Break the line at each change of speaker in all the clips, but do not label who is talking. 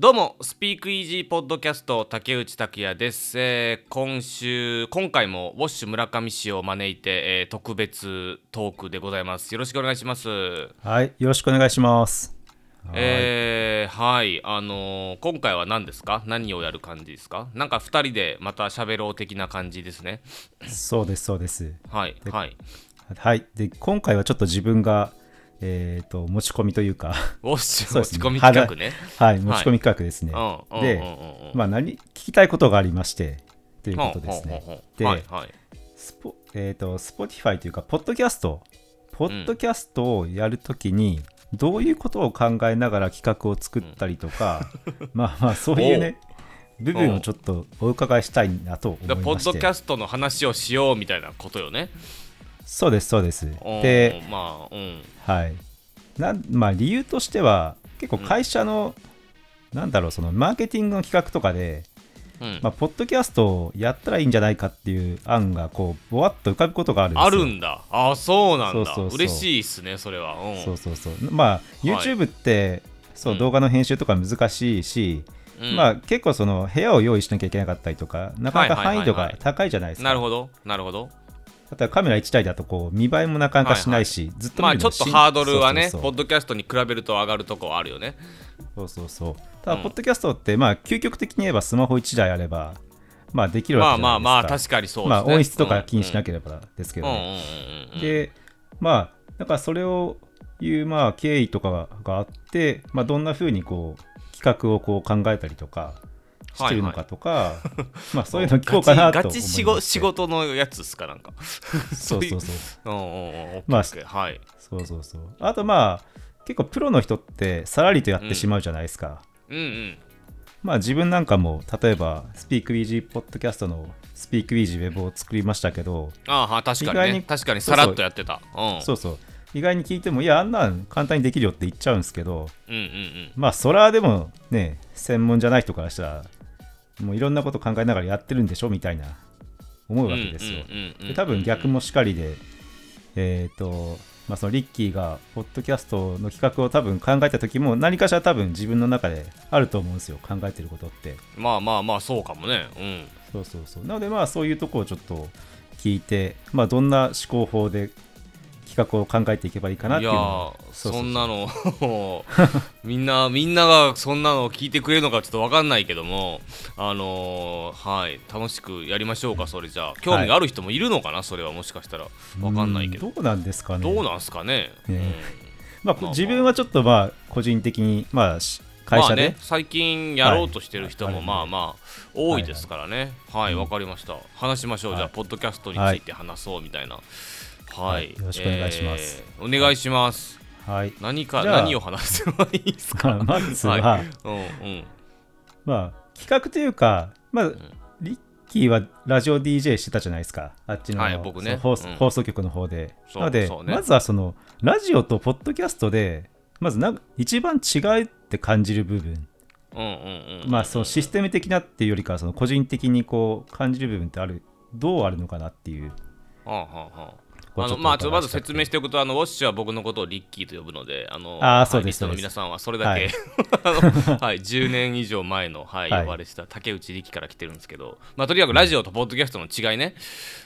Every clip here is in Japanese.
どうもスピークイージーポッドキャスト竹内拓也です、えー今週今回もウォッシュ村上氏を招いて、えー特別トークでございます。よろしくお願いします。
はい、よろしくお願いします。
えーはいあのー今回は何ですか？何をやる感じですか？なんか2人でまた喋ろう的な感じですね。
そうです、そうです。
はいはい。
はい、で、今回はちょっと自分が、えっ、と、持ち込みというか、
持ち込み企画ね。
はい、持ち込み企画ですね。
うんうんうんうん。
で、まあ、何、聞きたいことがありまして、ということですね。で、
はいはい。
スポ、えっ、と、 Spotify というか、ポッドキャスト、ポッドキャストをやるときに、どういうことを考えながら企画を作ったりとか、まあまあ、そういうね、部分をちょっとお伺いしたいなと思いまして。
ポッドキャストの話をしようみたいなことよね
そうです、そうです。で、
まあうん。
はい。なんまあ、理由としては、結構会社の、なんだろう、そのマーケティングの企画とかで、
うん。
まあ、ポッドキャストをやったらいいんじゃないかっていう案が、こう、ぼわっと浮かぶことがあるんですよ。
あるんだ。あそうなんだ。
そうそうそう。
嬉しいっすねそれは。うん。
そうそうそう。まあ、YouTube って、そう、
うん
動画の編集とか難しいし、
うん。
まあ、結構その部屋を用意しなきゃいけなかったりとか、なかなか
はいはいはいはい。
範囲度が高いじゃないですか。
なるほど。なるほど
例えばカメラ1台だとこう見栄えもなかなかしないし、ずっと
まあちょっとハードルはねポッドキャストに比べると上がるとこはあるよね。
そうそうそう。ただ、
うん
ポッドキャストって、まあ、究極的に言えばスマホ1台あれば、まあ、できるわけじゃないですか。
まあまあまあ確かにそうですね。
まあ、音質とか気にしなければですけどね。
うんうん
で、まあ、だからそれをいう、まあ、経緯とかがあって、まあ、どんな風にこう、企画をこう考えたりとか、してるのかとか、まあ、そういうの聞こうかなと思いま
ガチ仕事のやつっすかなんか。
そうそうそう。まあ
はい。
そうそうそう。あと、まあ、結構プロの人ってさらりとやってしまうじゃないですか。
うんうん。
まあ自分なんかも例えばスピークウィージーポッドキャストのスピークウィージーウェブを作りましたけど、
ああ確かに
意外に
ね確かにさらっとやってた。うん。
そうそう。意外に聞いてもいやあんなん簡単にできるよって言っちゃうんですけど
うんうんうん。
まあそれはでもね専門じゃない人からしたらもういろんなこと考えながらやってるんでしょみたいな思うわけですよ。で多分逆もしかりでえっ、とまあそのリッキーがポッドキャストの企画を多分考えた時も何かしら多分自分の中であると思うんですよ考えてることって。
まあまあまあそうかもねうん
そうそうそう。なのでまあそういうところをちょっと聞いて、まあどんな思考法で企画を考えていけばいいかなって
いや
いうのを
ー
そ
んなの みんなみんながそんなのを聞いてくれるのかちょっと分かんないけどもあのーはい楽しくやりましょうかそれじゃあ。興味がある人もいるのかな、それはもしかしたら。分かんないけど。
うん。どうなんですかね。
どうなんすかね。
ねまあ
まあ
自分はちょっとまあ個人的にまあし会社で、
まあね、最近やろうとしてる人も
はい。
まあまあ多いですからね。はいわ、かりました。話しましょう、
はい。
じゃあポッドキャストについて話そうみたいなはい、
はい。よろしくお願いします。
えーお願いします。
はい。
何か何を話せばいいですか？
まずは、
はい。うんうん。
まあ企画というか、まあ、リッキーはラジオ DJ してたじゃないですか。あっちの,、
はい僕ね。
その放送
うん。
放送局の方で。
そう
なので、
ね。
まずはそのラジオとポッドキャストで、まずな一番違いって感じる部分。
うんうんうん。
まあそのシステム的なっていうよりかはその個人的にこう感じる部分ってあるどうあるのかなっていう。
はあはあはああのまあちょっとまず説明しておくとあのウォッシュは僕のことをリッキーと呼ぶのであの
あーそうです。
はいリストの皆さんはそれだけ、
はい。
はい、10年以上前の、はい
はい。
呼ばれてた竹内力から来てるんですけど、まあ、とにかくラジオとポッドキャストの違いね、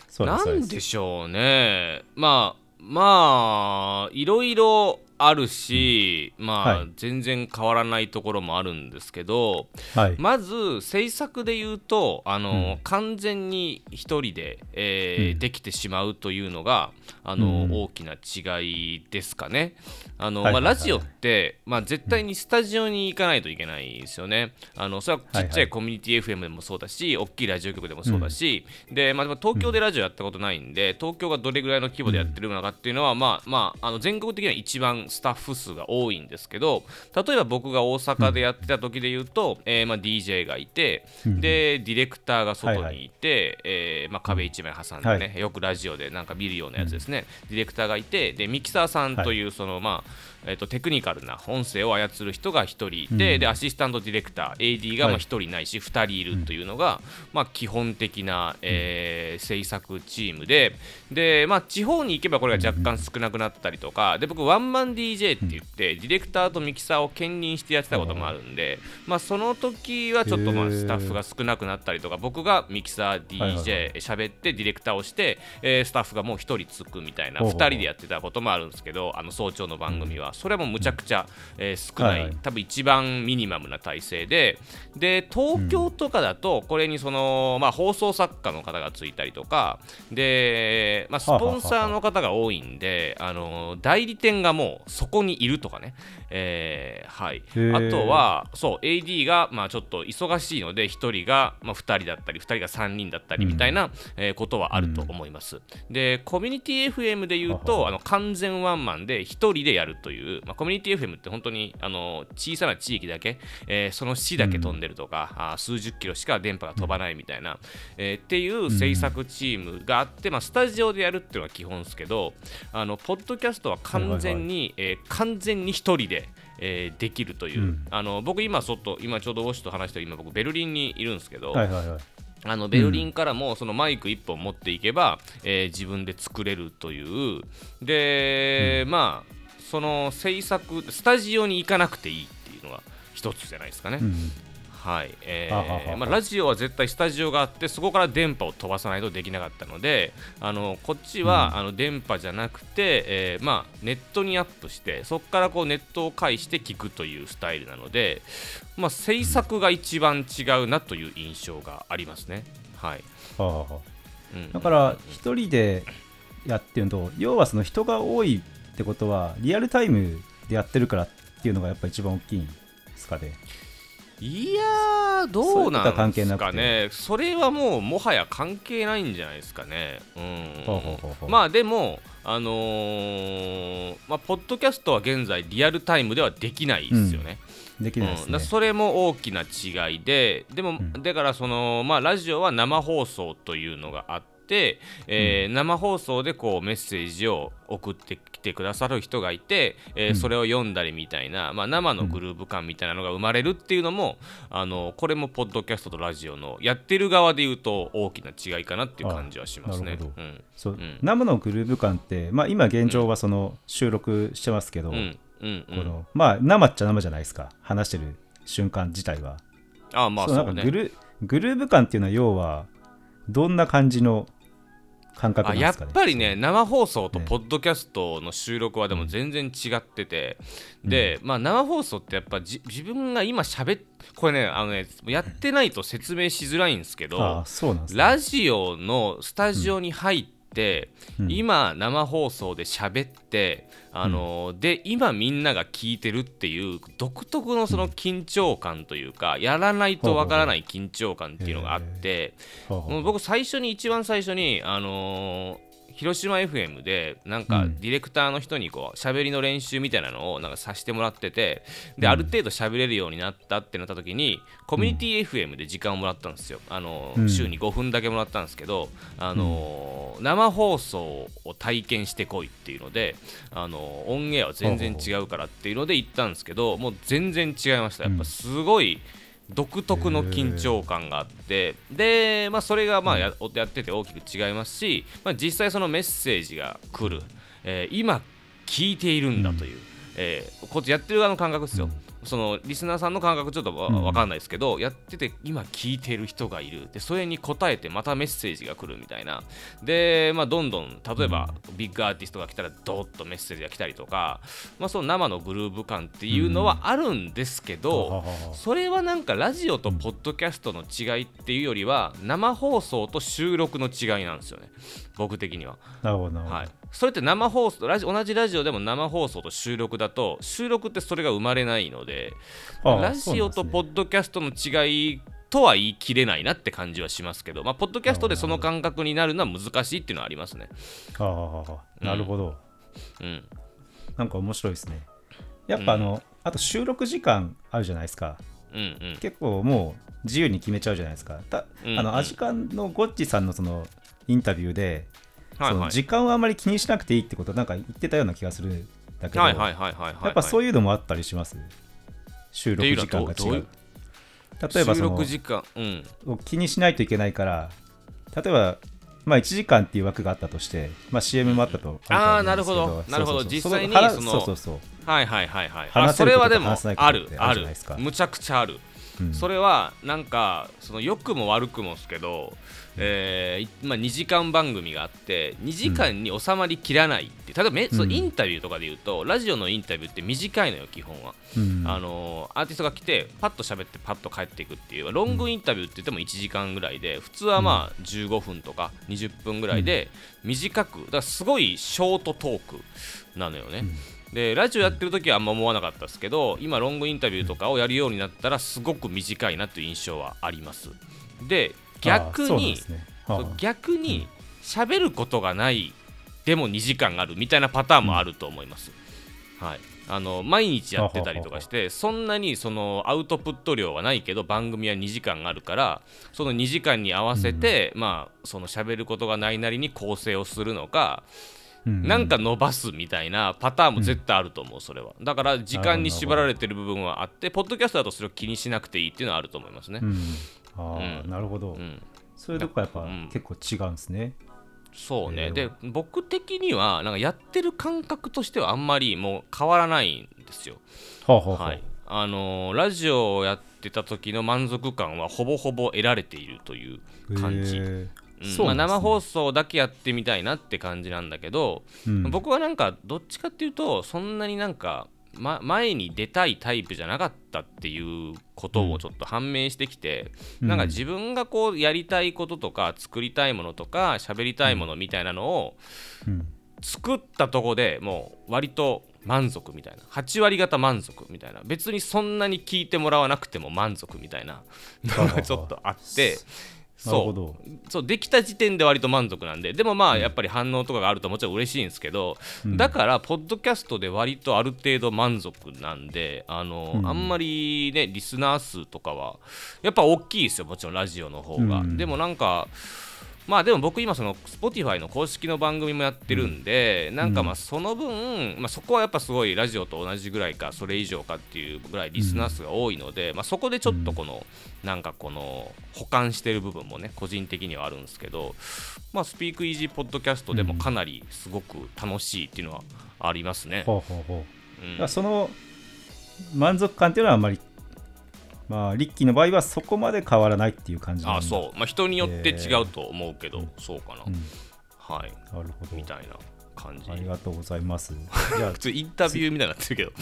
そうです。
なんでしょうね。まあまあいろいろあるし、まあ、
はい。
全然変わらないところもあるんですけど
はい、
まず制作で言うとあの、
うん。
完全に一人で、えー
うん。
できてしまうというのがあの、
うん。
大きな違いですかね。あのまあ、ラジオって、まあ、絶対にスタジオに行かないといけないですよね。あのそれはちっちゃ
い
コミュニティ FM でもそうだし、大きいラジオ局でもそうだし、でまあ、東京でラジオやったことないんで、東京がどれぐらいの規模でやってるのかっていうのは、まあまあ、あの全国的には一番スタッフ数が多いんですけど、例えば僕が大阪でやってた時で言うと、えーまあ、DJ がいて、
うん
でディレクターが外
はい
にい。て、えーまあ、壁一枚挟んでね、
は
よくラジオでなんか見るようなやつですね、ディレクターがいてでミキサーさんというその、まあえー、とテクニカルな音声を操る人が1人いて、
うん。
でアシスタントディレクター AD がまあ
はい。
1人ないし2人いるというのが、まあ、基本的な、えー制作チームでで、まあ、地方に行けばこれが若干少なくなったりとかで僕ワンマンン DJ って言って、ディレクターとミキサーを兼任してやってたこともあるんで、まあ、その時はちょっとまあスタッフが少なくなったりとか僕がミキサー DJ 喋ってディレクターをして、えースタッフがもう1人つくみたいな2
ほうほうほう。
人でやってたこともあるんですけどあの早朝の番組はそれもむちゃくちゃ、えー少ない、
はいはい。
多分一番ミニマムな体制で。で東京とかだとこれにその、まあ、放送作家の方がついたりとかで、まあ、スポンサーの方が多いんであの代理店がもうそこにいるとかね、えーはい、
ー。
あとはそう AD がまあちょっと忙しいので1人がまあ2人だったり2人が3人だったりみたいな、えーことはあると思います。でコミュニティ FM で言うとあの完全ワンマンで1人でやるという、まあ、コミュニティ FM って本当にあの小さな地域だけ、えーその市だけ飛んでるとか、あー数十キロしか電波が飛ばないみたいな、えーっていう制作チームがあって、まあ、スタジオでやるっていうのが基本ですけどあのポッドキャストは完全に、えー完全に1人で、えーできるという、
うん。
あの僕今外今ちょうどウォッシュと話してる今僕ベルリンにいるんですけど、
はいはいはい。
あのベルリンからもそのマイク1本持っていけば、えー自分で作れるという。で、まあその制作スタジオに行かなくていいっていうのが一つじゃないですかね、
うん。
はい。えーまあ、ラジオは絶対スタジオがあってそこから電波を飛ばさないとできなかったのであのこっちは、あの電波じゃなくて、えーまあ、ネットにアップしてそこからこうネットを介して聞くというスタイルなので、まあ、制作が一番違うなという印象がありますね。はい。
はあだから一人でやってるのと要はその人が多いってことはリアルタイムでやってるからっていうのがやっぱ一番大きいんですかね。
いやー、どうなんですかね、それはもうもはや関係ないんじゃないですかね。まあでも、あのーまあ、ポッドキャストは現在、リアルタイムではできないですよね。
できないですね。
うん。だそれも大きな違いで、でも、
ん。
だからその、まあ、ラジオは生放送というのがあって、えー生放送でこうメッセージを送ってきてくださる人がいて、えーそれを読んだりみたいな、まあ、生のグルーヴ感みたいなのが生まれるっていうのも、あのこれもポッドキャストとラジオのやってる側で言うと大きな違いかなっていう感じはしますね。
生のグルーヴ感って、まあ、今現状はその収録してますけど、
うん。うん。うん。
このまあ生っちゃ生じゃないですか。話してる瞬間自体は、
あまあ
そう
そうんね。
なかグルグルーヴ感っていうのは要はどんな感じの感覚な
あやっぱりね生放送と
ね。
ポッドキャストの収録はでも全然違ってて、で、まあ、生放送ってやっぱじ自分が今しゃべっこれねあのねやってないと説明しづらいんですけど、
ね。
ラジオのスタジオに入って、
うん。
今生放送で喋ってあの、で今みんなが聞いてるっていう独特のその緊張感というか、やらないとわからない緊張感っていうのがあって、僕最初に一番最初にあのー広島 FM でなんか
うん。
ディレクターの人にこう喋りの練習みたいなのをなんかさせてもらっててである程度喋れるようになったってなった時にコミュニティ FM で時間をもらったんですよ。あの週に5分だけもらったんですけどあのー生放送を体験してこいっていうのであのーオンエアは全然違うからっていうので行ったんですけどもう全然違いました。やっぱすごい独特の緊張感があってで、まあ、それがまあややってて大きく違いますし、まあ、実際そのメッセージが来る、えー今聞いているんだという、えーこっちやってる側の感覚ですよ、そのリスナーさんの感覚ちょっとわ
うん
わかんないですけど、やってて今聞いている人がいる。でそれに答えてまたメッセージが来るみたいな。で、まあ、どんどん例えばビッグアーティストが来たらドーッとメッセージが来たりとか、まあ、その生のグルーヴ感っていうのはあるんですけど、
はあはあはあ
それはなんかラジオとポッドキャストの違いっていうよりは生放送と収録の違いなんですよね。僕的には、
なるほど、
はい、それって生放送ラジ同じラジオでも生放送と収録だと収録ってそれが生まれないので
ああ
ラジオとポッドキャストの違いとは言い切れないなって感じはしますけど、まあ、ポッドキャストでその感覚になるのは難しいっていうのはありますね。
はあはあはあなるほど、
うん、
なんか面白いですね。やっぱあの、あと収録時間あるじゃないですか。
うん、うん。
結構もう自由に決めちゃうじゃないですか。た
うんうん。
あのアジカンのゴッチさんのそのインタビューで、
はいはい。
時間をあまり気にしなくていいってことなんか言ってたような気がするんだけど、
はいはいはいはいはい。
やっぱそういうのもあったりします。収録時間が違
う
例えば
収
その
録時間、うん。
気にしないといけないから例えばまあ、1時間っていう枠があったとして、まあ、CM もあったと
あー
ると思うんですけ
なるほど。なるほど。実際に
話
その
そうそうそう。
はいはいはいはい。あそれはでもある
あ
ある。
るじゃないですか。
むちゃくちゃある、
うん。
それはなんかその良くも悪くもですけど、えーいまあ、2時間番組があって2時間に収まりきらないって、例えばめ、そのインタビューとかで言うとラジオのインタビューって短いのよ基本は、
うん。
あのーアーティストが来てパッと喋ってパッと帰っていくっていうロングインタビューって言っても1時間ぐらいで普通はまあ15分とか20分ぐらいで短くだからすごいショートトークなのよね、でラジオやってる時はあんま思わなかったですけど今ロングインタビューとかをやるようになったらすごく短いなという印象はあります。で逆に
ね。はあ
逆に喋ることがないでも2時間あるみたいなパターンもあると思います、はい。あの毎日やってたりとかしてそんなにそのアウトプット量はないけど番組は2時間あるからその2時間に合わせて、まあその喋ることがないなりに構成をするのか、
うん。
なんか伸ばすみたいなパターンも絶対あると思う、それは。だから時間に縛られてる部分はあって、ポッドキャストだとそれを気にしなくていいっていうのはあると思いますね。
う。んあー
うん。
なるほど、
うん、
そういうとこやっぱ
うん。
結構違うんですね、
そうね。
えー。
で、僕的には、なんかやってる感覚としてはあんまりもう変わらないんですよ。
はあはあはあ
はい。あのーラジオをやってた時の満足感はほぼほぼ得られているという感じ。うん。まあ、生放送だけやってみたいなって感じなんだけど、
うん。
僕はなんかどっちかっていうとそんなになんか、ま、前に出たいタイプじゃなかったっていうこともちょっと判明してきて、
うん。
なんか自分がこうやりたいこととか作りたいものとか喋りたいものみたいなのを
うん。
作ったとこでもう割と満足みたいな。8割方満足みたいな。別にそんなに聞いてもらわなくても満足みたいなのがちょっとあってそう。そうできた時点で割と満足なんで。でもまあやっぱり反応とかがあるともちろん嬉しいんですけど、
うん。
だからポッドキャストで割とある程度満足なんであの、
うん。
あんまりねリスナー数とかはやっぱ大きいですよもちろんラジオの方が、
うん。
でもなんかまあでも僕今その Spotify の公式の番組もやってるんで、なんかまあその分、まあ、そこはやっぱすごいラジオと同じぐらいかそれ以上かっていうぐらいリスナー数が多いので、まあ、そこでちょっとこの、なんかこの保管してる部分もね個人的にはあるんですけど、まあ、スピークイージーポッドキャストでもかなりすごく楽しいっていうのはありますね。
ほうほうほう。
うん。
だからその満足感っていうのはあんまりまあリッキーの場合はそこまで変わらないっていう感じ
あそう、まあ、人によって違うと思うけど、そうかな、
うん。
はい。
なるほど。
みたいな感じ。
ありがとうございます。じ ゃ
普通インタビューみたいになってるけど。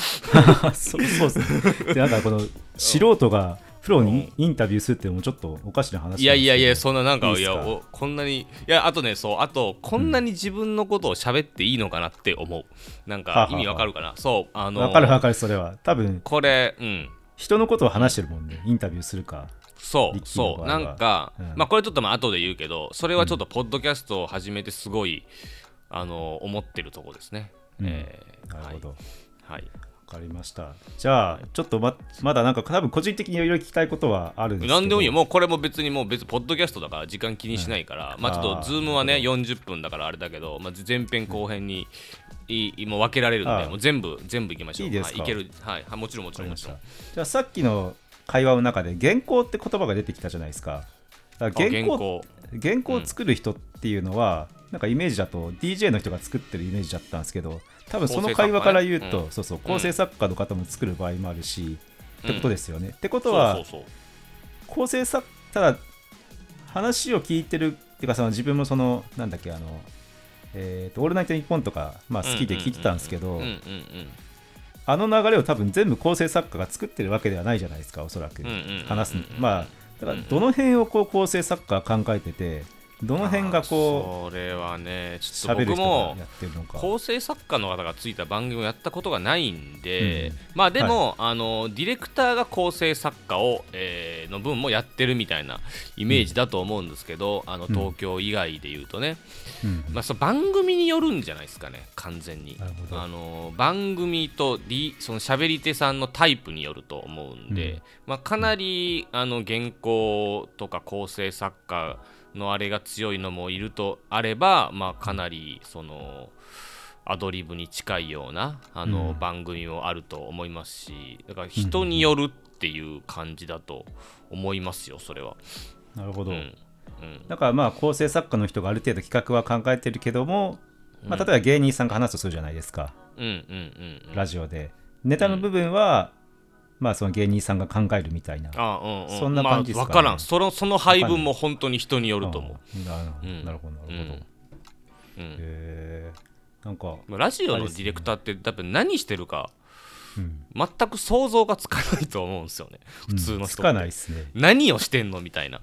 あ そうそうですねでなんかこの素人がプロにインタビューするっていうちょっとおかしな話
いやいやいやそんななんか
い
やおこんなにいやあとねそうあとこんなに自分のことを喋っていいのかなって思う。なん
はあはあ
か意味わかるかな。そうあの
わかるわかるそれは。多分。
これうん
人のことを話してるもんね。インタビューするか。
そうそう。なんか、
うん。
まあこれちょっとまあ後で言うけどそれはちょっとポッドキャストを始めてすごいあの思ってるとこですね、
うん。
えー
なるほど、
はい、はい。
わかりました。じゃあちょっとままだなんか多分個人的にいろいろ聞きたいことはあるんですけど。
なんでもいいよ、もうこれも別にもう別にポッドキャストだから時間気にしないから、まあちょっとズームはね
なる
40分だからあれだけど、まあ、前編後編にいいもう分けられるんで、
あー
もう全部全部いきましょう。
いいですか？
はい、ける、はい、はいもちろんもちろんもちろん。
じゃあさっきの会話の中で原稿って言葉が出てきたじゃないですか。だか原稿
原稿。
を作る人っていうのは、なんかイメージだと DJ の人が作ってるイメージだったんですけど多分その会話から言うと、
ねうん。
そうそう構成作家の方も作る場合もあるし、ってこと
で
ですよね。ってことは構成作ただ話を聞いてるっていうかその自分もそのなんだっけあのえーとオールナイトニッポンとか、まあ、好きで聞いてたんですけど、あの流れを多分全部構成作家が作ってるわけではないじゃないですかおそらく。話すまあだからどの辺をこう構成作家が考えててどの辺がこ
あーそれはね
う
ちょっと僕も構成作家の方がついた番組をやったことがないんで、
うん。
まあでも、あのディレクターが構成作家を、えーの分もやってるみたいなイメージだと思うんですけど、あの東京以外で言うとね、
うん。
まあ、その番組によるんじゃないですかね完全に。あの番組と、D、その喋り手さんのタイプによると思うんで、
うん。
まあ、かなりあの原稿とか構成作家のあれが強いのもいるとあれば、まあ、かなりそのアドリブに近いようなあの、
うん。
番組もあると思いますしだから人によるっていう感じだと思いますよそれは。
なるほど、
うん。うん。
だからまあ構成作家の人がある程度企画は考えてるけども、まあ、
うん
例えば芸人さんが話すとするじゃないですか、
うんうんうんうん。
ラジオで。ネタの部分は、まあその芸人さんが考えるみたいな。
あうんうん。
そんな感じですかね。
まあ、分からん。そのその配分も本当に人によると思う、
うん。なるほど。なるほど、
うん。うん。
へえんか、
ラジオのディレクターって多分何してるか
うん、
全く想像がつかないと思うんですよね。普通の人
つかないですね、
何をしてんのみたいな。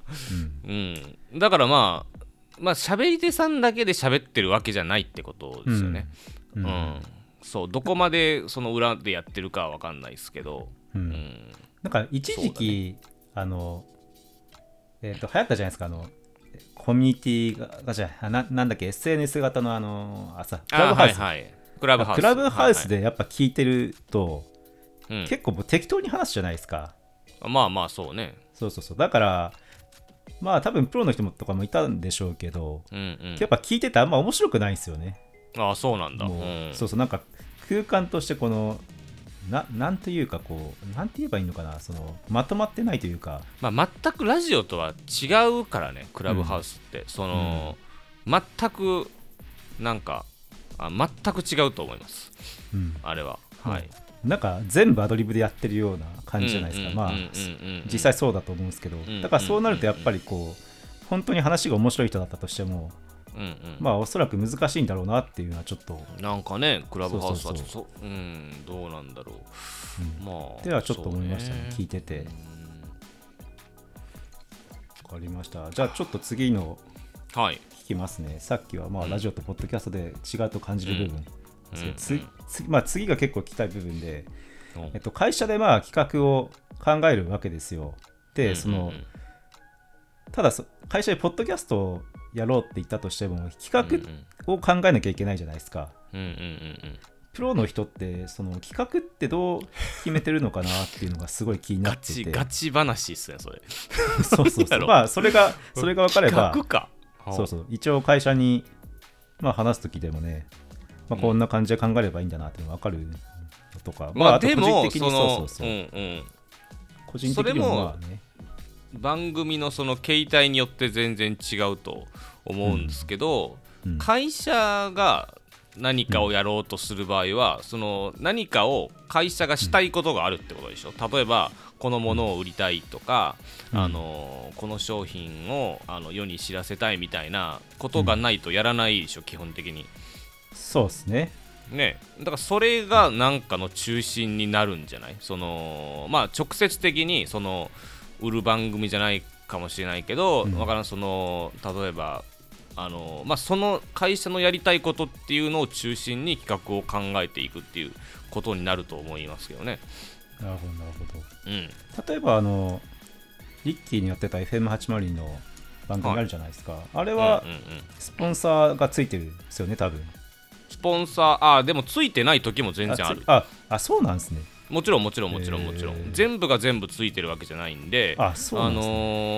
うん。
うん。だからまあまあ喋り手さんだけで喋ってるわけじゃないってことですよね。
う
うん。ん、そうどこまでその裏でやってるかは分かんないですけど
うん。
うん。
なんか一時期、あのえっ、と流行ったじゃないですかあのコミュニティががじゃあななんだっけ SNS 型のあのあさクラブハウス、
あはいはい。クラブハウス。
クラブハウス
で、
でやっぱ聞いてると、
はいはい
結構もう適当に話すじゃないですか。
うんまあまあそうね。
そうそうそう。だからまあ多分プロの人もとかもいたんでしょうけど、
うんうん。
やっぱ聞いててあんま面白くないんですよね。
ああそうなんだ。うん。
そうそうなんか空間としてこのななんというかこうなんて言えばいいのかなそのまとまってないというか。
まあ、全くラジオとは違うからねクラブハウスって、その、全くなんかあ全く違うと思います。
うん。
あれは。はい、
なんか全部アドリブでやってるような感じじゃないですか、まあ
うんうんうんうん
実際そうだと思うんですけど、
ん
だからそうなるとやっぱりこう本当に話が面白い人だったとしても、
うんうん。
まあおそらく難しいんだろうなっていうのはちょっと、
なんかねクラブハウスは
そうそう
そう。んどうなんだろう、まあ
ではちょっと思いましたね。聞い
て
て。てわかりました。じゃあちょっと次の
はい。
聞きますね。さっきはまあラジオとポッドキャストで違うと感じる部分。まあ、次が結構聞きたい部分で、
うん
えっと、会社でまあ企画を考えるわけですよ。でその、
うんうん。
ただそ会社でポッドキャストをやろうって言ったとしても
うん
企画を考えなきゃいけないじゃないですか。プロの人ってその企画ってどう決めてるのかなっていうのがすごい気にな
ガ
ってて。
チガチ話っすねそれ。
そうそうそう。まあそれがそれが分かれば
企画か。
そうそう。一応会社にまあ話す時でもね、まあ、こんな感じで考えればいいんだなっていうのが分かるのとか、
まあ
と
でも
個人的に
そ
うそうそう、
うんうん。
個人的にもまあね
番組のその形態によって全然違うと思うんですけど、
うん。
会社が何かをやろうとする場合は、その何かを会社がしたいことがあるってことでしょ？例えばこのものを売りたいとか、
うん。
あのこの商品をあの世に知らせたいみたいなことがないとやらないでしょ、基本的に。
そうですね。
ね、だからそれが何かの中心になるんじゃない？そのまあ直接的にその売る番組じゃないかもしれないけど、
うん。
わからんその例えばあの、まあ、その会社のやりたいことっていうのを中心に企画を考えていくっていうことになると思いますけどね。
なるほどなるほど。
うん、
例えばあのリッキーにやってた FM802 の番組あるじゃないですか、あれは
うんうんうん。
スポンサーがついてるんですよね多分。
スポンサーあでもついてない時も全然ある。
つああそうなんですね
もちろんもちろんもちろんもちろん、
へー
全部が全部ついてるわけじゃないんで
あそうね、
あの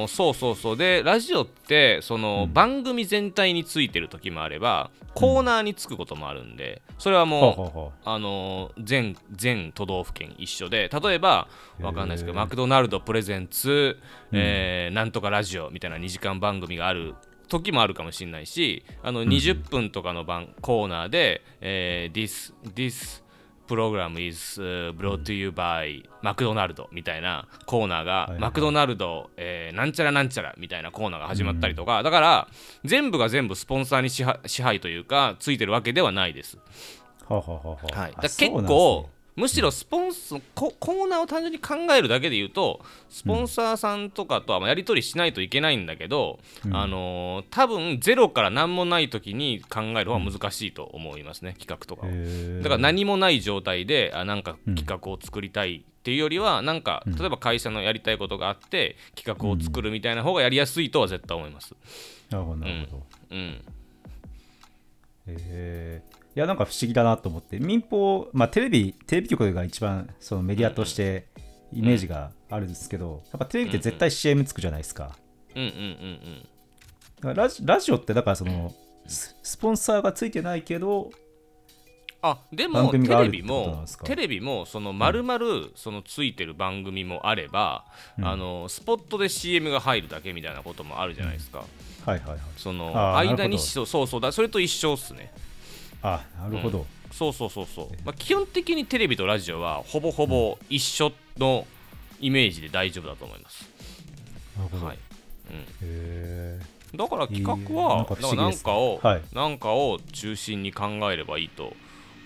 ーそうそうそう。でラジオってその、
うん。
番組全体についてる時もあればコーナーにつくこともあるんでそれはもう、
ほうほ
あのー全全都道府県一緒で例えばわかんないですけどマクドナルドプレゼンツ、えーなんとかラジオみたいな2時間番組がある時もあるかもしれないしあの20分とかの番、コーナーで、えー This, This program is、uh, brought to you by マクドナルドみたいなコーナーが、マクドナルド、えーなんちゃらなんちゃらみたいなコーナーが始まったりとか、だから全部が全部スポンサーに支配というかついてるわけではないです。
うほうほうほうほう
はい、結構、むしろスポンスココーナーを単純に考えるだけで言うとスポンサーさんとかとはまあやり取りしないといけないんだけど、
うん。
あのー多分ゼロから何もない時に考える方が難しいと思いますね、企画とかを。
へー。
だから何もない状態であなんか企画を作りたいっていうよりはなんか
うん。
例えば会社のやりたいことがあって企画を作るみたいな方がやりやすいとは絶対思います。
なるほどなるほど、
うん、
へーいやなんか不思議だなと思って。民放、まあ、テレビテレビ局が一番そのメディアとしてイメージがあるんですけど、やっぱテレビって絶対 CM つくじゃないですか,、
うんうんうんうん。
ラジラジオってだからそのススポンサーがついてないけど
あで
番
もテレビもテレビもその丸々そのついてる番組もあれば、
うん。
あのスポットで CM が入るだけみたいなこともあるじゃないですか、
はいはいはい。
その間にそうそうそうだそれと一緒っすね
あなるほど、
そうそうそうそう、まあ、基本的にテレビとラジオはほぼほぼ一緒のイメージで大丈夫だと思います、
なるほど、
はい。うん、
へえ。
だから企画は
んか不
だからなんかを、
はい。
なんかを中心に考えればいいと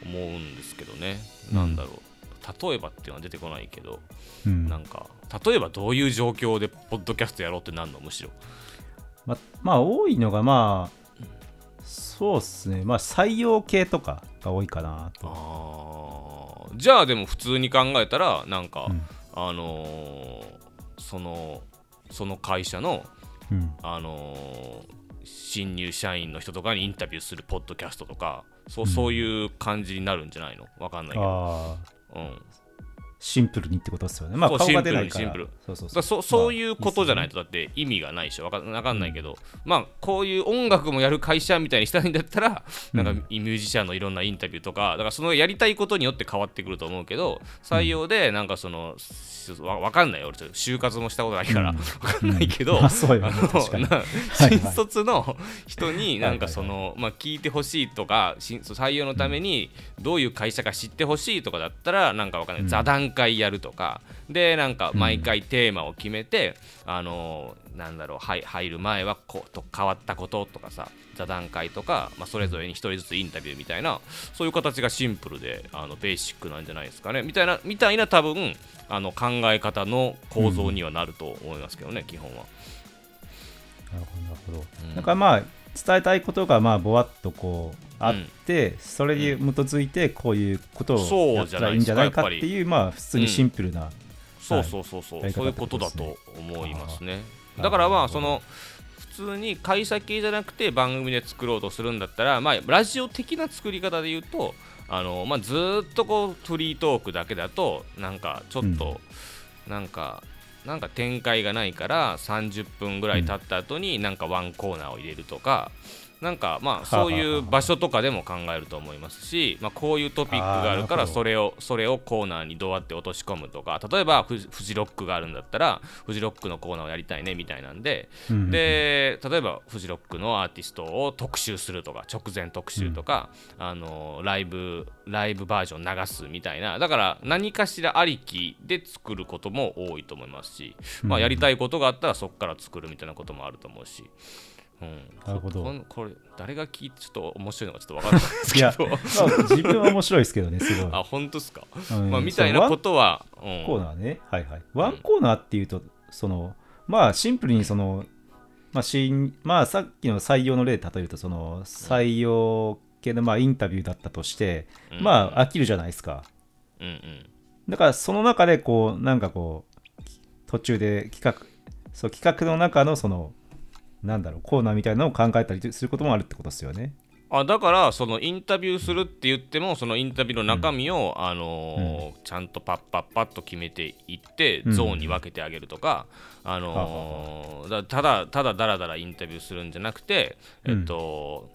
思うんですけどね、
うん。
なんだろう。例えばっていうのは出てこないけど、
うん。
なんか例えばどういう状況でポッドキャストやろうってなんのむしろ。
ままあ多いのがまあそうっすね。まあ採用系とかが多いかなと。
あー。じゃあでも普通に考えたらなんか、
うん。
あのーそのその会社の
うん。
あのー新入社員の人とかにインタビューするポッドキャストとかそうそういう感じになるんじゃないの？わかんないけど、うん、
シンプルにってことですよね。まあ
そう
顔が出ないから。
シンプルに
そうそう
だからそそういうことじゃない
と
とだって意味がないしわかわかんないけど、まあこういう音楽もやる会社みたいにしたいん。だったら、なんかミュージシャンのいろんなインタビューとかだからそのやりたいことによって変わってくると思うけど採用でなんかそのわわかんないよ。俺就活もしたことないから、
うん。
わかんないけど、新卒の人になんかその、まあ、聞いてほしいとか新採用のためにどういう会社か知ってほしいとかだったらなんかわかんない、
うん。
座談会やるとか。でなんか毎回テーマを決めて、あのなんだろうはい入る前はこうと変わったこととかさ座談会とか、まあ、それぞれに一人ずつインタビューみたいなそういう形がシンプルであのベーシックなんじゃないですかね。みたいなみたいな多分あの考え方の構造にはなると思いますけどね、基本は。
なるほどなるほど、
うん。
なんかまあ伝えたいことがまあぼわっとこうあって、それに基づいてこういうことをやったらいいんじゃないかっていうまあ普通にシンプルな、
そうそうそうそう、
やり方
そういうことだと思いますね。だからまあその普通に会社系じゃなくて番組で作ろうとするんだったら、まあ、ラジオ的な作り方で言うとあの、まあ、ずーっとこうフリートークだけだとなんかちょっと、なんかなんか展開がないから30分ぐらい経った後になんかワンコーナーを入れるとか、なんかまあそういう場所とかでも考えると思いますし、まあ、こういうトピックがあるからそれをそれをコーナーにどうやって落とし込むとか例えばフジロックがあるんだったらフジロックのコーナーをやりたいねみたいなんで、
うん
で例えばフジロックのアーティストを特集するとか直前特集とか、あのライブライブバージョン流すみたいな。だから何かしらありきで作ることも多いと思いますし、まあ、やりたいことがあったらそこから作るみたいなこともあると思うし。うん、
なるほど。
これ誰が聞いてちょっと面白いのかちょっと分からないですけど。
まあ、自分は面白いですけどねすごい。
あ本当ですか、
うん
まあ、みたいなことは、
コーナーね。はいはい。ワンコーナーっていうとそのまあシンプルにそのまあ新まあさっきの採用の例で例えるとその採用系のまあインタビューだったとして、
うん。
まあ飽きるじゃないですか。
うんうん。
だからその中でこうなんかこう途中で企画そう企画の中のそのなんだろうコーナーみたいなのを考えたりすることもあるってことですよね。
あだからそのインタビューするって言ってもそのインタビューの中身を、あのーちゃんとパッパッパッと決めていって
うん。
ゾーンに分けてあげるとか、あのーだただただだらだらインタビューするんじゃなくて、えっと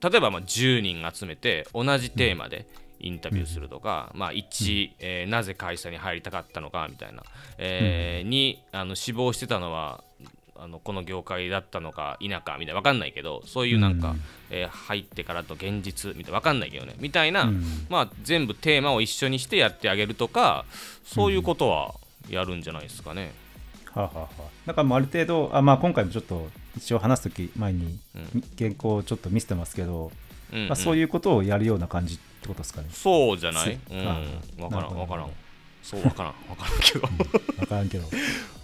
例えばまあ10人集めて同じテーマでインタビューするとか、まあ、1、えーなぜ会社に入りたかったのかみたいな、えーにあの志望してたのはあのこの業界だったのか否かみたいな分かんないけどそういうなんか、
うん。
えー入ってからと現実みたいな分かんないけどねみたいな、
うん。
まあ、全部テーマを一緒にしてやってあげるとかそういうことはやるんじゃないですかね。
はあ、はあはあ、だからもうある程度あ、まあ、今回もちょっと一応話すとき前に
うん。
原稿をちょっと見せてますけど、
うんうん。
まあ、そういうことをやるような感じってことですかね。
そうじゃない、
つ
うん、
あ
分からん分からんそう分からん。分からんけど、
わからんけど。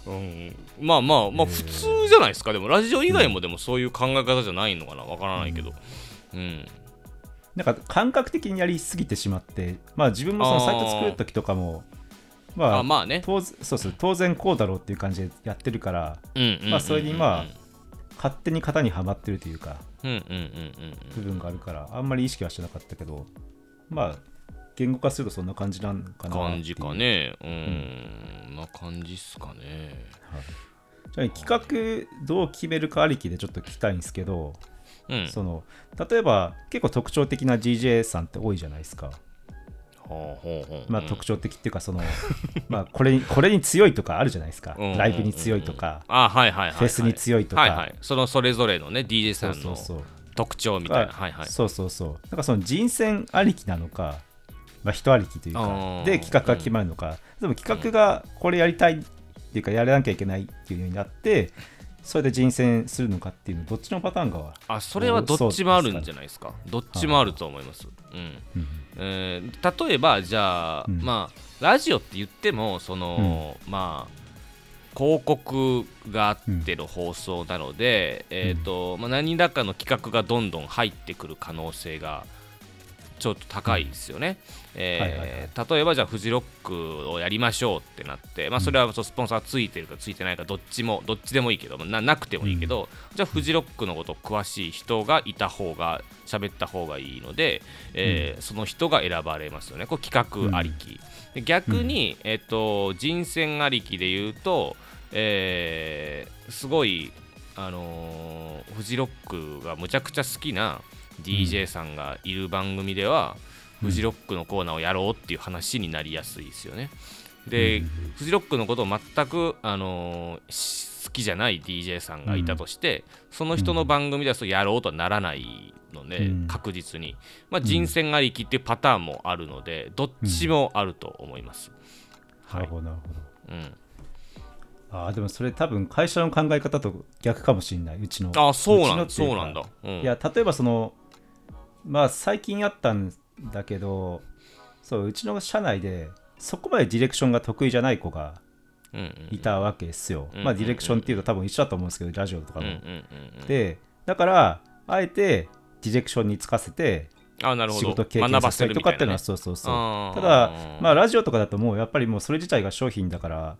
うん、まあまあまあ普通じゃないですか。でもラジオ以外もでもそういう考え方じゃないのかな。分からないけど。うん。
なんか感覚的にやりすぎてしまって、まあ自分もそのサイト作るときとかも、まあ、
あまあね。
当然そうそう当然こうだろうっていう感じでやってるから、
うんうんうんうん
まあそれにまあ勝手に型にはまってるというか、
うんうんうんうん
部分があるから、あんまり意識はしてなかったけど、まあ、言語化するとそんな感じなんかな
感じか。ね。うん。な感じっすかね。
はい。じゃあ企画どう決めるかありきでちょっと聞きたいんですけど、
うん。
その例えば結構特徴的な DJ さんって多いじゃないですか。
ほうほう。ほう
まあ、
うん
特徴的っていうかその、まあこれにこれに強いとかあるじゃないですか、
うん
ライブに強いとか、
あはいはい
フェスに強いとか。
はいはい。そのそれぞれのね DJ さの
そうんそうそう。
特徴みたいな。はいはい。
そうそうそう。なんかその人選ありきなのか、まあ、人ありきというかで企画が決まるのか、でも企画がこれやりたいっていうかやらなきゃいけないっていうようになってそれで人選するのかっていうのどっちのパターンが
あそれはどっちもあるんじゃないですか。どっちもあると思います。うん。
うん。
えー例えばじゃあ、
うん。
まあラジオって言ってもその、まあ広告があっての放送なので、えーとまあ、何らかの企画がどんどん入ってくる可能性がちょっと高いですよね。例えばじゃあフジロックをやりましょうってなって、まあ、それはスポンサーついてるかついてないかどっちもどっちでもいいけどななくてもいいけど、じゃあフジロックのこと詳しい人がいた方が喋った方がいいので、えーその人が選ばれますよね。これ企画ありき、で逆に、えっと人選ありきで言うと、えーすごいあのーフジロックがむちゃくちゃ好きな DJ さんがいる番組では、フジロックのコーナーをやろうっていう話になりやすいですよね。で、フジロックのことを全く、あのーし好きじゃない DJ さんがいたとして、その人の番組ではそうやろうとはならないので、
うん。
確実に、まあ、人選ありきっていうパターンもあるのでどっちもあると思います。
なるほどなるほど。
うん、
あーでもそれ多分会社の考え方と逆かもしれない。うちの。
あそうなんそうなんだ。うん、
いや例えばそのまあ最近あったんだけどそううちの社内でそこまでディレクションが得意じゃない子が
うんうん
いたわけですよ、
うん
まあディレクションっていうと多分一緒だと思うんですけどラジオとかも、
うんうんうんうん
でだからあえてディレクションにつかせて
あなるほど。
仕事経験させたりとかっていうのは。そうそうそうただまあラジオとかだともうやっぱりもうそれ自体が商品だから、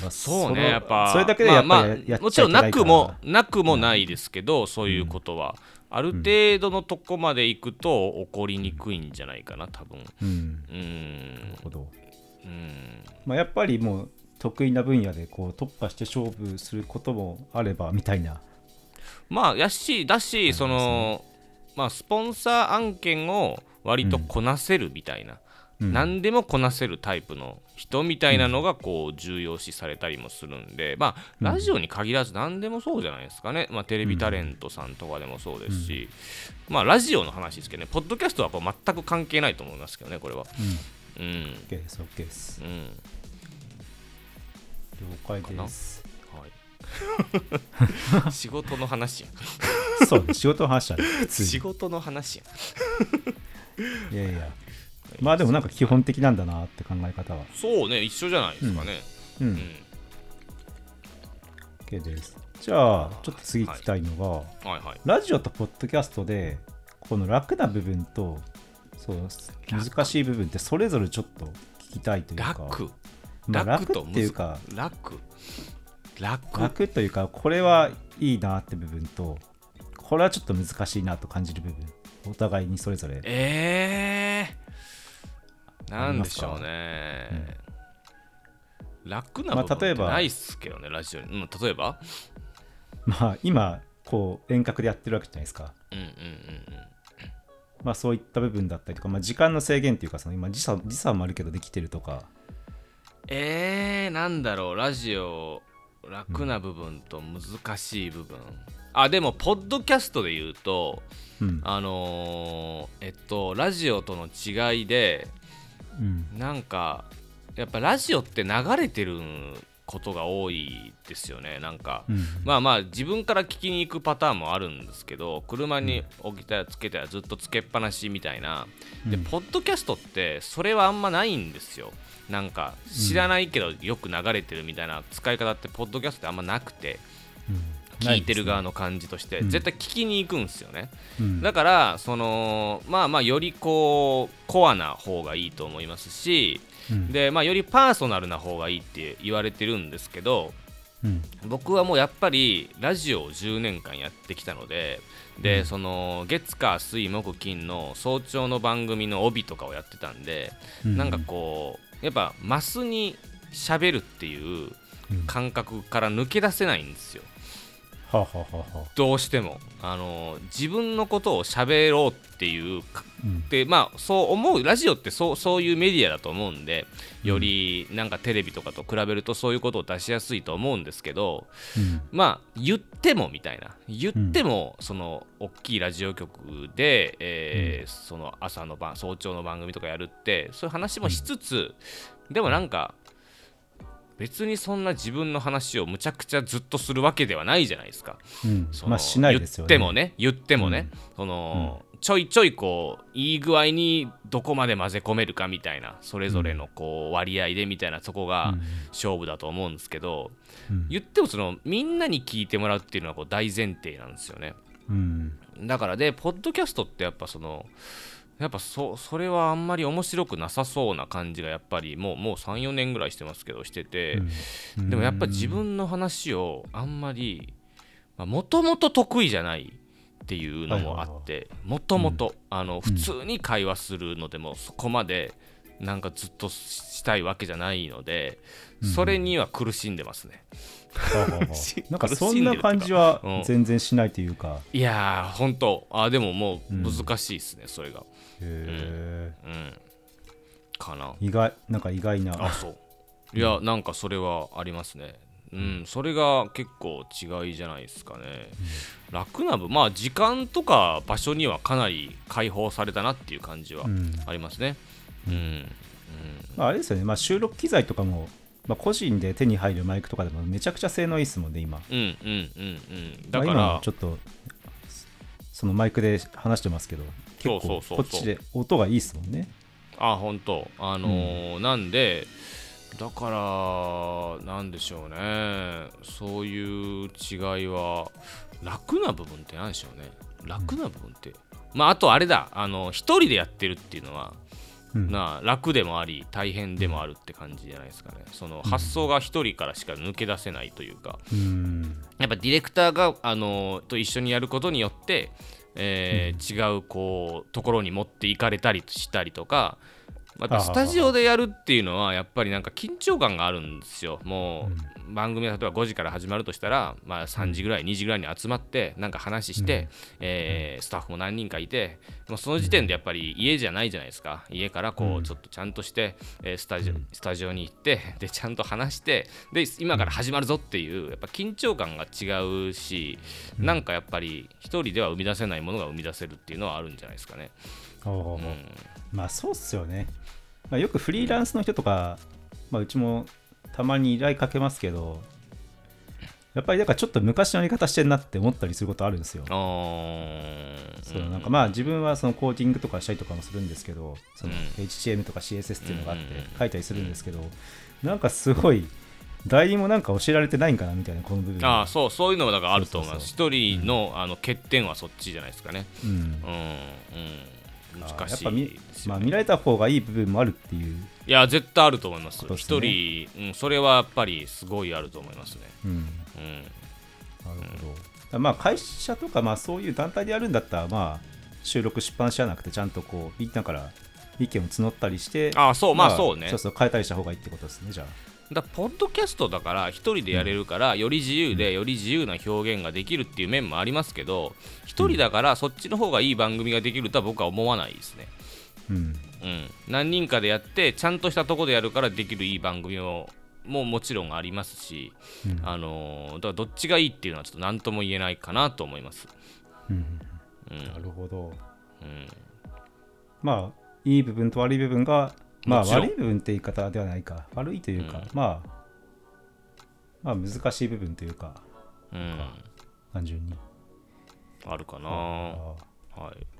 まあ
そうね
の
やっぱ
それだけでやっぱり
まあまあもちろんなくもなくもないですけど、そういうことは、ある程度のとこまで行くと起こりにくいんじゃないかな多分。
うん。
うーん。
なるほど。
うん。
まあ、やっぱりもう得意な分野でこう突破して勝負することもあればみたいな。
まあやしだしそのまあスポンサー案件を割とこなせるみたいな、
うん
何でもこなせるタイプの人みたいなのがこう重要視されたりもするんで、まあラジオに限らず何でもそうじゃないですかね、まあ、テレビタレントさんとかでもそうですし、まあラジオの話ですけどね。ポッドキャストはこう全く関係ないと思いますけどねこれは。
うん。
うん。
OK です OK です。
うん。
了解です。
はい。仕事の話や。ん
そうね仕事の話だね。
仕事の話や。ん
いやいやまあでもなんか基本的なんだなって考え方は。
そうね一緒じゃないですかね。
う
うん。ん、
OK です。じゃあちょっと次聞きたいのが、
はいはい。
ラジオとポッドキャストでこの楽な部分とそう難しい部分ってそれぞれちょっと聞きたいというか。
楽。
まあ、
楽
っていうか
楽。楽。
楽というかこれはいいなって部分とこれはちょっと難しいなと感じる部分。お互いにそれぞれ。
えー、
ありますか
なんでしょうね、楽な
まあ
部分って
例えば
ないっすけどね、ラジオに、うん、例えば？
まあ今こう遠隔でやってるわけじゃないですか。
うんうんうん。
まあそういった部分だったりとか、まあ、時間の制限っていうかその今時差時差もあるけどできてるとか。
えー、なんだろうラジオ楽な部分と難しい部分、あでもポッドキャストで言うと
うん。
あのーえっとラジオとの違いで
うん。
なんかやっぱラジオって流れてることが多いですよね。なんか、
うん
まあまあ自分から聞きに行くパターンもあるんですけど車に置きたらつけたらずっとつけっぱなしみたいな。で
うん。
ポッドキャストってそれはあんまないんですよ。なんか知らないけどよく流れてるみたいな使い方ってポッドキャストってあんまなくて。
うん
聞いてる側の感じとして
うん
絶対聞きに行くんですよね。
うん。
だからそのまあまあよりこうコアな方がいいと思いますし
うん。
でまあよりパーソナルな方がいいって言われてるんですけど
うん。
僕はもうやっぱりラジオを10年間やってきたのでで、
うん。
その月火水木金の早朝の番組の帯とかをやってたんで、
うん。
なんかこうやっぱマスに喋るっていう
うん。
感覚から抜け出せないんですよ
はあ、はあは
どうしてもあの自分のことを喋ろうっていうか
うん。
でまあそう思うラジオってそうそういうメディアだと思うんでよりなんかテレビとかと比べるとそういうことを出しやすいと思うんですけど
うん。
まあ言ってもみたいな。言ってもその大きいラジオ局で、えーその朝の番早朝の番組とかやるってそういう話もしつつ、でもなんか別にそんな自分の話をむちゃくちゃずっとするわけではないじゃないですか。
うん。まあしないですよね。
言ってもね言ってもね、そのちょいちょいこういい具合にどこまで混ぜ込めるかみたいなそれぞれのこう割合でみたいなそこが勝負だと思うんですけど、
うん。
言ってもそのみんなに聞いてもらうっていうのはこう大前提なんですよね。
うん。
だからでポッドキャストってやっぱそのやっぱそそれはあんまり面白くなさそうな感じがやっぱりもうもう34年ぐらいしてますけどしてて、
うん。
でもやっぱ自分の話をあんまりもともと得意じゃないっていうのもあって。もともと普通に会話するのでもそこまでなんかずっとしたいわけじゃないのでそれには苦しんでますね。
なんかそんな感じは
うん。
全然しないというか、
いやー本当。あでももう難しいですね、それが。
へ
うん。かな。
ー意外なんか意外な。
あそう。いやなんかそれはありますね。うん。それが結構違いじゃないですかね、楽な部。まあ時間とか場所にはかなり解放されたなっていう感じは
うん。
ありますねうん、
まあ、あれですよね、まあ、収録機材とかも、まあ、個人で手に入るマイクとかでもめちゃくちゃ性能いいですもんね今。
うん、うんうんうん。うんだか
まあちょっとそのマイクで話してますけど結構こっちで音がいいですもんね。
あ本当。あのーなんでだからなんでしょうね。そういう違いは楽な部分って何でしょうね。楽な部分って、まああとあれだ。あの一人でやってるっていうのは、
うん
なあ楽でもあり大変でもあるって感じじゃないですかね。その発想が一人からしか抜け出せないというか、
うん。
やっぱディレクターがあのと一緒にやることによって、えー違うこうところに持っていかれたりしたりとかまた
あ
スタジオでやるっていうのはやっぱりなんか緊張感があるんですよ。もう番組が例えば5時から始まるとしたら、まあ、3時ぐらい2時ぐらいに集まってなんか話して、えースタッフも何人かいてもうその時点でやっぱり家じゃないじゃないですか。家からこうちょっとちゃんとして、えースタジオスタジオに行って でちゃんと話してで今から始まるぞっていうやっぱ緊張感が違うし、なんかやっぱり一人では生み出せないものが生み出せるっていうのはあるんじゃないですかね。
おまあそうっすよね、まあ、よくフリーランスの人とか、まあ、うちもたまに依頼かけますけどやっぱりなんかちょっと昔のやり方してんなって思ったりすることあるんですよ。そうなんかまあ自分はそのコーディングとかしたりとかもするんですけどその
うん。
HTML とか CSS っていうのがあって書いたりするんですけどなんかすごい代理もなんか教えられてないんかなみたいなこの部分。
あーそうそういうのもだからあると思います。一人の,、あの欠点はそっちじゃないですかね。
うん。
うんうん難しい
やっぱ見,、まあ、見られた方がいい部分もあるっていう、
いや絶対あると思います。一、
ね。
人、うん、それはやっぱりすごいあると思いますね。
うん、
うん。
なるほど、まあ会社とかまあそういう団体でやるんだったらまあ収録出版社じゃなくてちゃんとこうみんなから意見を募ったりして
あそうまあそうね。
そうそう変えたりした方がいいってことですねじゃあ
だポッドキャストだから一人でやれるから、より自由でより自由な表現ができるっていう面もありますけど一人だからそっちの方がいい番組ができるとは僕は思わないですね。
うん。
うん、何人かでやってちゃんとしたとこでやるからできるいい番組もももちろんありますし、
うん。
あのーだからどっちがいいっていうのはちょっと何とも言えないかなと思います、
うん。
うん。
なるほど。
うん、
まあいい部分と悪い部分がまあ悪い部分って言い方ではないか。悪いというか、
うん。
まあまあ難しい部分というか
うん、
単純に。
あるかな。
あ
はい